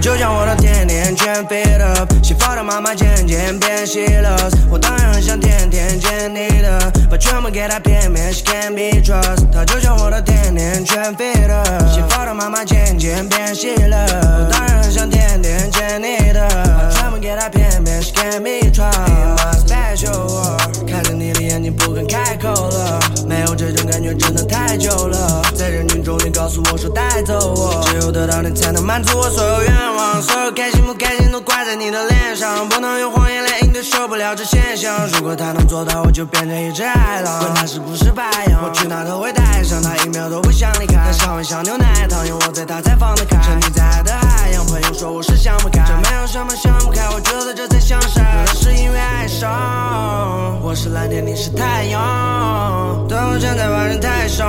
就像我的甜甜圈 fit up，西方的妈妈渐渐变细了，我当然很想天天见你的，把全部给她，偏偏 she can't be trust。她就像我的甜甜圈 fit up，西方的妈妈渐渐变细了，我当然很想天天见你的，把全部给她，偏偏 she can't be trust。My special world，看着你的眼睛不敢开口了，没有这种感觉真的太久了，在人群中你告诉我说带走我，有得到你才能满足我所有愿望，所有开心不开心都挂在你的脸上，不能用谎言来应对受不了这现象。如果他能做到，我就变成一只海浪，管他是不是白羊，我去哪都会带上他，一秒都不想离开。他香味像牛奶糖，有我在他才放得开。沉溺在爱的海洋，朋友说我是想不开，这没有什么想不开，我觉得这才像山。可能是因为爱上，我是蓝天，你是太阳，对我站在外人太上，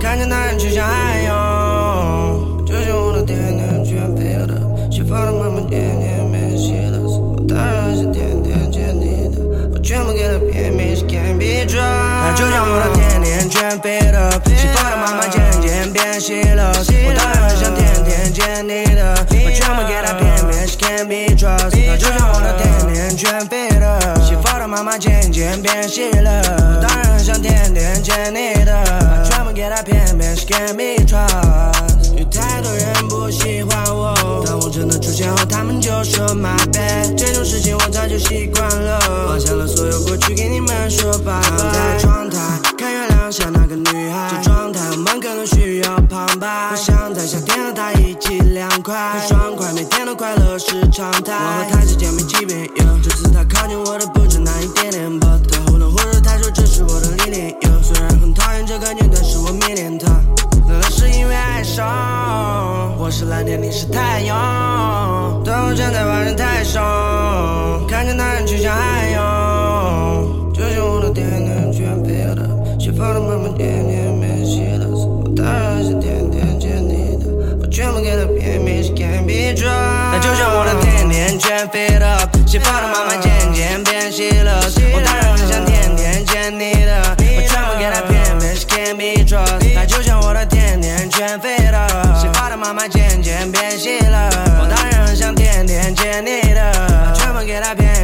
看见那人去向海她。就像我的甜甜圈 fit up，西方的妈妈渐渐变细了，我当然很想天天见你的，我全部给她偏偏是 can't be trust。它就像我的甜甜圈 fit up，西方的妈妈渐渐变细了，我当然很想天天见你的，把全部给她偏偏是 can't be trust。们就说 my bad，这种事情我早就习惯了，放下了所有过去，给你们说拜拜。在窗台看月亮下那个女孩，这状态我们可能需要旁白。我想在夏天和她一起凉快，很爽快，每天的快乐是常态。我和她之间没区别，我站在外人台上，看着那人去向海洋，就像我的甜甜圈 feel 的，西方的妈妈天天变细了，我当然是天天见你的，我全部给她偏偏是 can't be trust。那就像我的甜甜圈 fit up，西方的妈妈渐渐变细了，我当然很想天天见你的，我全部给她偏偏是 can't be trust。那就像我的甜甜圈 fit up，西方的妈妈渐渐 bien llenera. Chama get era bien